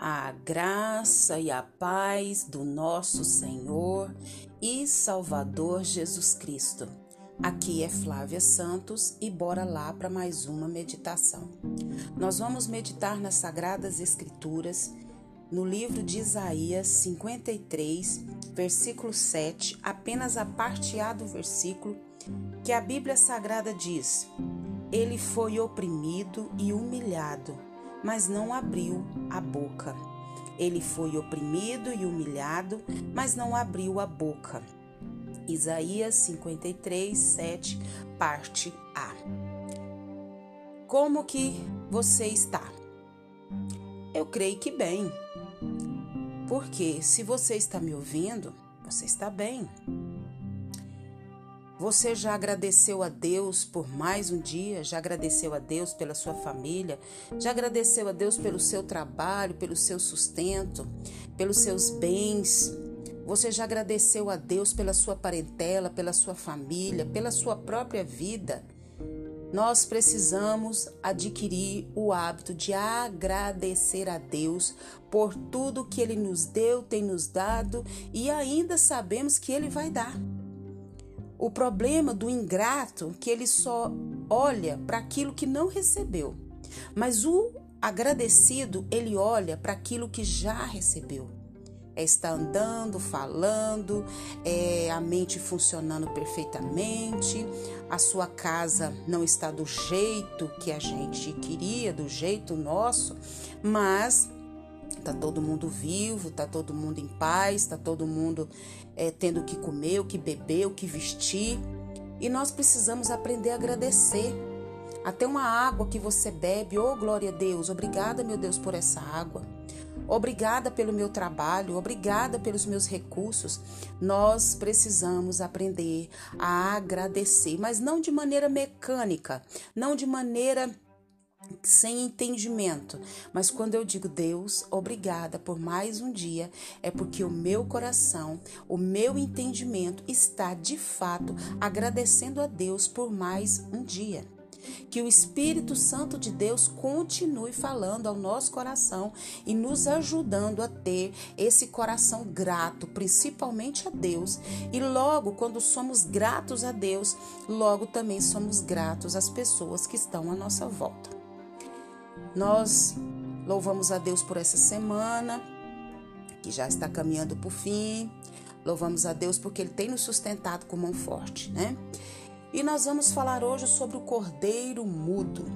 A graça e a paz do nosso Senhor e Salvador Jesus Cristo. Aqui é Flávia Santos e bora lá para mais uma meditação. Nós vamos meditar nas Sagradas Escrituras, no livro de Isaías 53, versículo 7, apenas a parte A do versículo, que a Bíblia Sagrada diz: Ele foi oprimido e humilhado mas não abriu a boca. Ele foi oprimido e humilhado, mas não abriu a boca. Isaías 53, 7, parte A. Como que você está? Eu creio que bem. Porque se você está me ouvindo, você está bem. Você já agradeceu a Deus por mais um dia? Já agradeceu a Deus pela sua família? Já agradeceu a Deus pelo seu trabalho, pelo seu sustento, pelos seus bens? Você já agradeceu a Deus pela sua parentela, pela sua família, pela sua própria vida? Nós precisamos adquirir o hábito de agradecer a Deus por tudo que Ele nos deu, tem nos dado e ainda sabemos que Ele vai dar. O problema do ingrato é que ele só olha para aquilo que não recebeu. Mas o agradecido, ele olha para aquilo que já recebeu. É estar andando, falando, é a mente funcionando perfeitamente, a sua casa não está do jeito que a gente queria, do jeito nosso, mas Tá todo mundo vivo, tá todo mundo em paz, tá todo mundo é, tendo o que comer, o que beber, o que vestir. E nós precisamos aprender a agradecer. Até uma água que você bebe, oh glória a Deus, obrigada, meu Deus, por essa água. Obrigada pelo meu trabalho, obrigada pelos meus recursos. Nós precisamos aprender a agradecer, mas não de maneira mecânica, não de maneira sem entendimento. Mas quando eu digo Deus, obrigada por mais um dia, é porque o meu coração, o meu entendimento está de fato agradecendo a Deus por mais um dia. Que o Espírito Santo de Deus continue falando ao nosso coração e nos ajudando a ter esse coração grato, principalmente a Deus. E logo, quando somos gratos a Deus, logo também somos gratos às pessoas que estão à nossa volta. Nós louvamos a Deus por essa semana, que já está caminhando para o fim. Louvamos a Deus porque Ele tem nos sustentado com mão forte, né? E nós vamos falar hoje sobre o cordeiro mudo.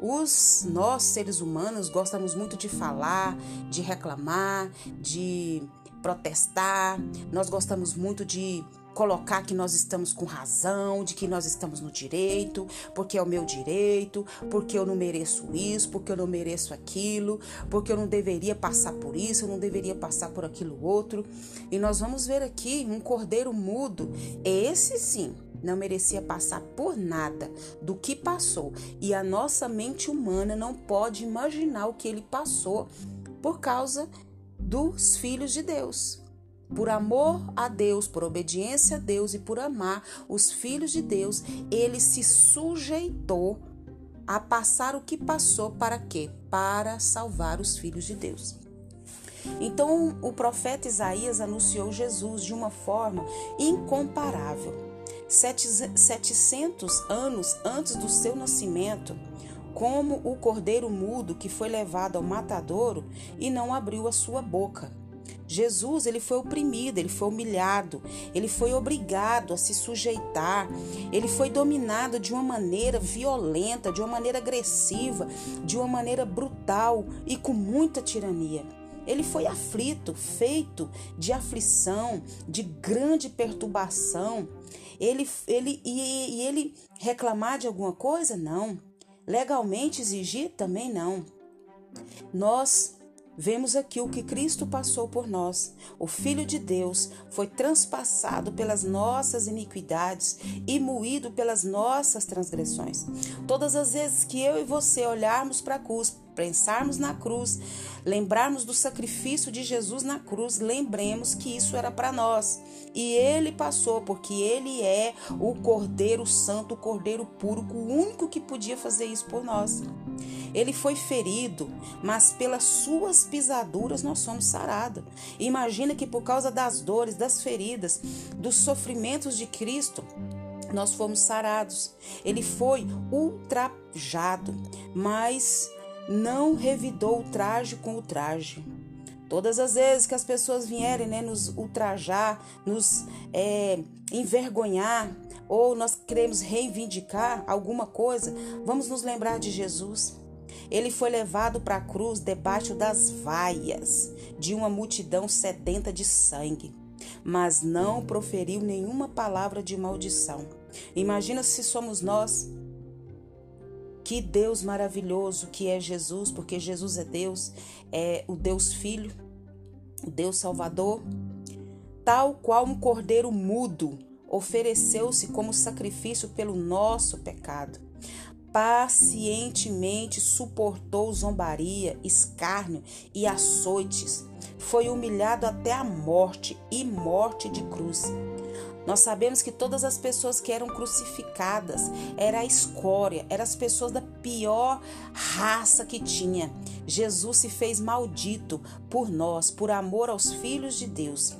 Os nós seres humanos gostamos muito de falar, de reclamar, de protestar. Nós gostamos muito de colocar que nós estamos com razão, de que nós estamos no direito, porque é o meu direito, porque eu não mereço isso, porque eu não mereço aquilo, porque eu não deveria passar por isso, eu não deveria passar por aquilo outro. E nós vamos ver aqui um cordeiro mudo, esse sim, não merecia passar por nada do que passou, e a nossa mente humana não pode imaginar o que ele passou por causa dos filhos de Deus. Por amor a Deus, por obediência a Deus e por amar os filhos de Deus, ele se sujeitou a passar o que passou para quê? Para salvar os filhos de Deus. Então, o profeta Isaías anunciou Jesus de uma forma incomparável. 700 anos antes do seu nascimento, como o cordeiro mudo que foi levado ao matadouro e não abriu a sua boca. Jesus, ele foi oprimido, ele foi humilhado, ele foi obrigado a se sujeitar, ele foi dominado de uma maneira violenta, de uma maneira agressiva, de uma maneira brutal e com muita tirania. Ele foi aflito, feito de aflição, de grande perturbação. Ele, ele, e, e ele reclamar de alguma coisa? Não. Legalmente exigir? Também não. Nós Vemos aqui o que Cristo passou por nós. O Filho de Deus foi transpassado pelas nossas iniquidades e moído pelas nossas transgressões. Todas as vezes que eu e você olharmos para a cruz, pensarmos na cruz, lembrarmos do sacrifício de Jesus na cruz, lembremos que isso era para nós. E ele passou, porque ele é o Cordeiro Santo, o Cordeiro Puro, o único que podia fazer isso por nós. Ele foi ferido, mas pelas suas pisaduras nós somos sarados. Imagina que por causa das dores, das feridas, dos sofrimentos de Cristo, nós fomos sarados. Ele foi ultrajado, mas não revidou o traje com o traje. Todas as vezes que as pessoas vierem né, nos ultrajar, nos é, envergonhar, ou nós queremos reivindicar alguma coisa, vamos nos lembrar de Jesus. Ele foi levado para a cruz debaixo das vaias de uma multidão sedenta de sangue, mas não proferiu nenhuma palavra de maldição. Imagina se somos nós. Que Deus maravilhoso que é Jesus, porque Jesus é Deus, é o Deus Filho, o Deus Salvador, tal qual um cordeiro mudo ofereceu-se como sacrifício pelo nosso pecado pacientemente suportou zombaria, escárnio e açoites. Foi humilhado até a morte e morte de cruz. Nós sabemos que todas as pessoas que eram crucificadas era a escória, eram as pessoas da pior raça que tinha. Jesus se fez maldito por nós, por amor aos filhos de Deus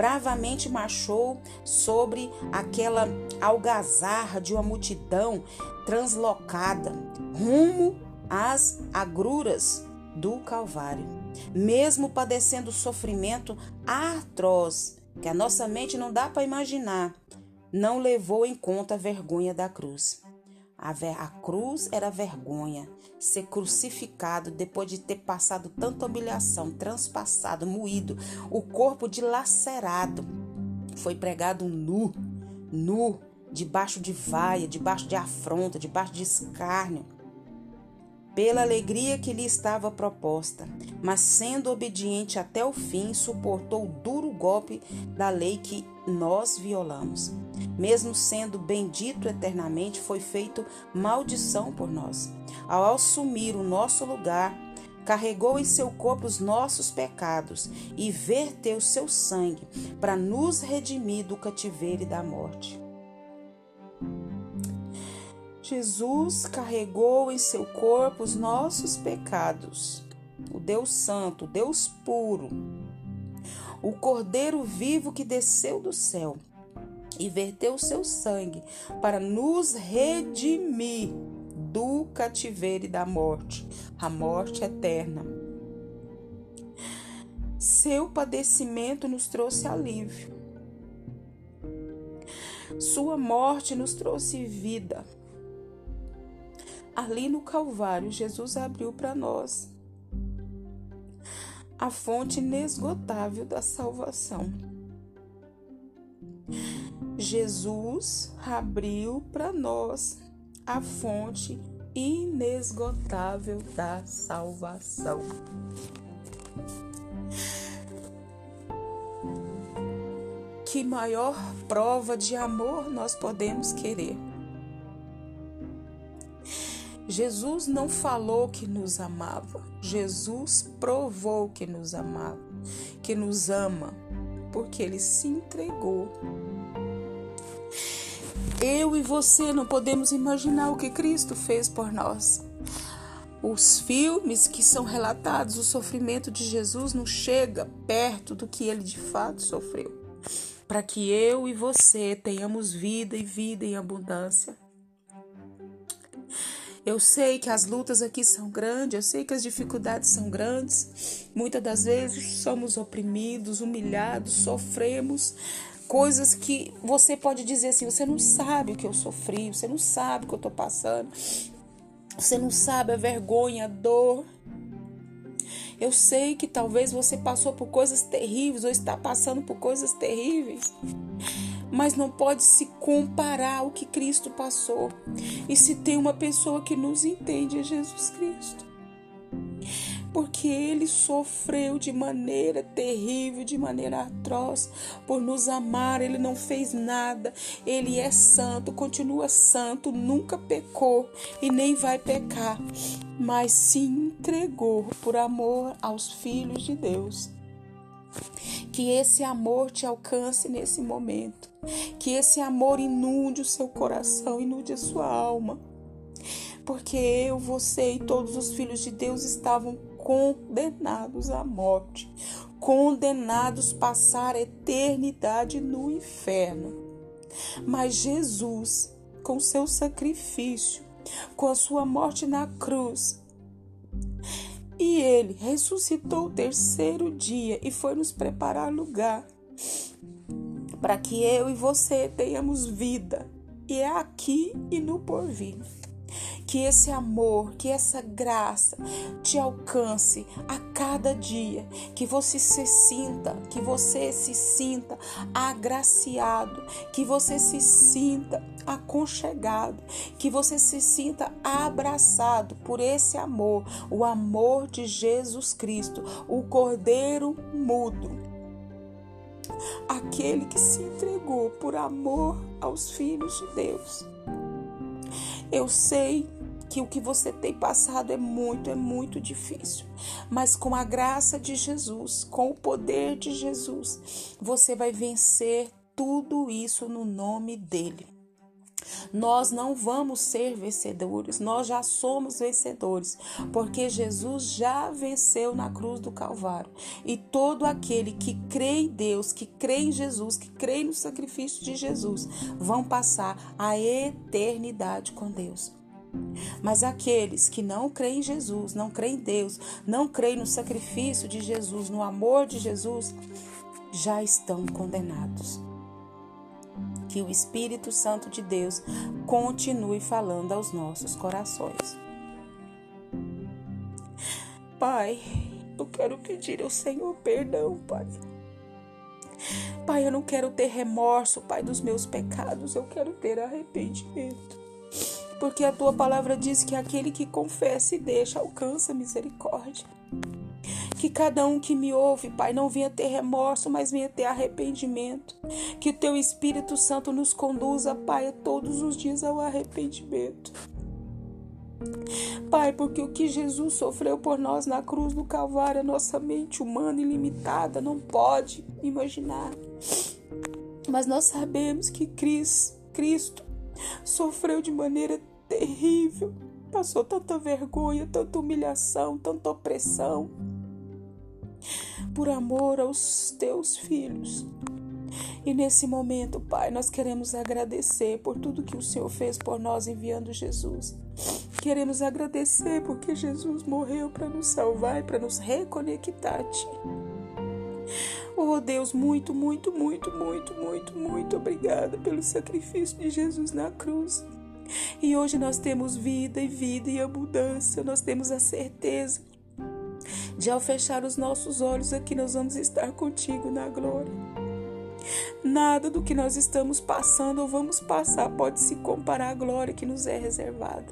bravamente marchou sobre aquela algazarra de uma multidão translocada rumo às agruras do Calvário. Mesmo padecendo sofrimento atroz, que a nossa mente não dá para imaginar, não levou em conta a vergonha da cruz. A, a cruz era vergonha, ser crucificado depois de ter passado tanta humilhação, transpassado, moído, o corpo dilacerado. Foi pregado nu, nu, debaixo de vaia, debaixo de afronta, debaixo de escárnio, pela alegria que lhe estava proposta, mas sendo obediente até o fim, suportou o duro golpe da lei que nós violamos. Mesmo sendo bendito eternamente, foi feito maldição por nós. Ao assumir o nosso lugar, carregou em seu corpo os nossos pecados e verteu seu sangue para nos redimir do cativeiro e da morte. Jesus carregou em seu corpo os nossos pecados. O Deus Santo, Deus puro, o Cordeiro vivo que desceu do céu e verteu seu sangue para nos redimir do cativeiro e da morte, a morte eterna. Seu padecimento nos trouxe alívio. Sua morte nos trouxe vida. Ali no Calvário, Jesus abriu para nós a fonte inesgotável da salvação. Jesus abriu para nós a fonte inesgotável da salvação. Que maior prova de amor nós podemos querer? Jesus não falou que nos amava, Jesus provou que nos amava, que nos ama, porque ele se entregou. Eu e você não podemos imaginar o que Cristo fez por nós. Os filmes que são relatados, o sofrimento de Jesus não chega perto do que ele de fato sofreu. Para que eu e você tenhamos vida e vida em abundância. Eu sei que as lutas aqui são grandes, eu sei que as dificuldades são grandes. Muitas das vezes somos oprimidos, humilhados, sofremos coisas que você pode dizer assim: você não sabe o que eu sofri, você não sabe o que eu estou passando, você não sabe a vergonha, a dor. Eu sei que talvez você passou por coisas terríveis ou está passando por coisas terríveis mas não pode se comparar ao que Cristo passou. E se tem uma pessoa que nos entende é Jesus Cristo. Porque ele sofreu de maneira terrível, de maneira atroz, por nos amar. Ele não fez nada, ele é santo, continua santo, nunca pecou e nem vai pecar, mas se entregou por amor aos filhos de Deus. Que esse amor te alcance nesse momento. Que esse amor inunde o seu coração, inunde a sua alma. Porque eu, você e todos os filhos de Deus estavam condenados à morte, condenados a passar a eternidade no inferno. Mas Jesus, com seu sacrifício, com a sua morte na cruz, e ele ressuscitou o terceiro dia e foi nos preparar lugar para que eu e você tenhamos vida. E é aqui e no porvir. Que esse amor, que essa graça te alcance a cada dia, que você se sinta, que você se sinta agraciado, que você se sinta aconchegado, que você se sinta abraçado por esse amor, o amor de Jesus Cristo, o Cordeiro mudo. Aquele que se entregou por amor aos filhos de Deus. Eu sei que o que você tem passado é muito, é muito difícil. Mas com a graça de Jesus, com o poder de Jesus, você vai vencer tudo isso no nome dele. Nós não vamos ser vencedores, nós já somos vencedores, porque Jesus já venceu na cruz do Calvário. E todo aquele que crê em Deus, que crê em Jesus, que crê no sacrifício de Jesus, vão passar a eternidade com Deus. Mas aqueles que não creem em Jesus, não creem em Deus, não creem no sacrifício de Jesus, no amor de Jesus, já estão condenados. Que o Espírito Santo de Deus continue falando aos nossos corações. Pai, eu quero pedir ao Senhor perdão, Pai. Pai, eu não quero ter remorso, Pai, dos meus pecados, eu quero ter arrependimento porque a tua palavra diz que aquele que confessa e deixa alcança misericórdia. Que cada um que me ouve, Pai, não venha ter remorso, mas venha ter arrependimento. Que o teu Espírito Santo nos conduza, Pai, todos os dias ao arrependimento. Pai, porque o que Jesus sofreu por nós na cruz do Calvário, a nossa mente humana e limitada não pode imaginar. Mas nós sabemos que Cristo sofreu de maneira terrível. Passou tanta vergonha, tanta humilhação, tanta opressão. Por amor aos teus filhos. E nesse momento, Pai, nós queremos agradecer por tudo que o Senhor fez por nós enviando Jesus. Queremos agradecer porque Jesus morreu para nos salvar e para nos reconectar Ti. Oh Deus, muito, muito, muito, muito, muito, muito obrigada pelo sacrifício de Jesus na cruz. E hoje nós temos vida e vida e abundância, nós temos a certeza de ao fechar os nossos olhos aqui nós vamos estar contigo na glória. Nada do que nós estamos passando ou vamos passar pode se comparar à glória que nos é reservada.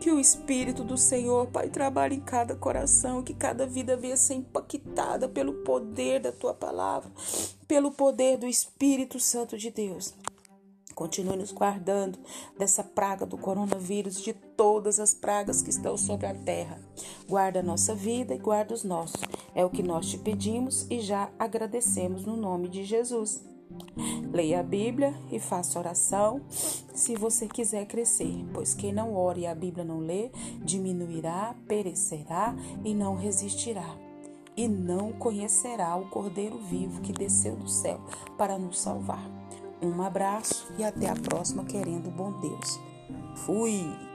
Que o Espírito do Senhor, Pai, trabalhe em cada coração, que cada vida venha ser impactada pelo poder da tua palavra, pelo poder do Espírito Santo de Deus. Continue nos guardando dessa praga do coronavírus, de todas as pragas que estão sobre a terra. Guarda a nossa vida e guarda os nossos. É o que nós te pedimos e já agradecemos no nome de Jesus. Leia a Bíblia e faça oração se você quiser crescer, pois quem não ore e a Bíblia não lê, diminuirá, perecerá e não resistirá. E não conhecerá o Cordeiro vivo que desceu do céu para nos salvar. Um abraço e até a próxima, querendo bom Deus. Fui!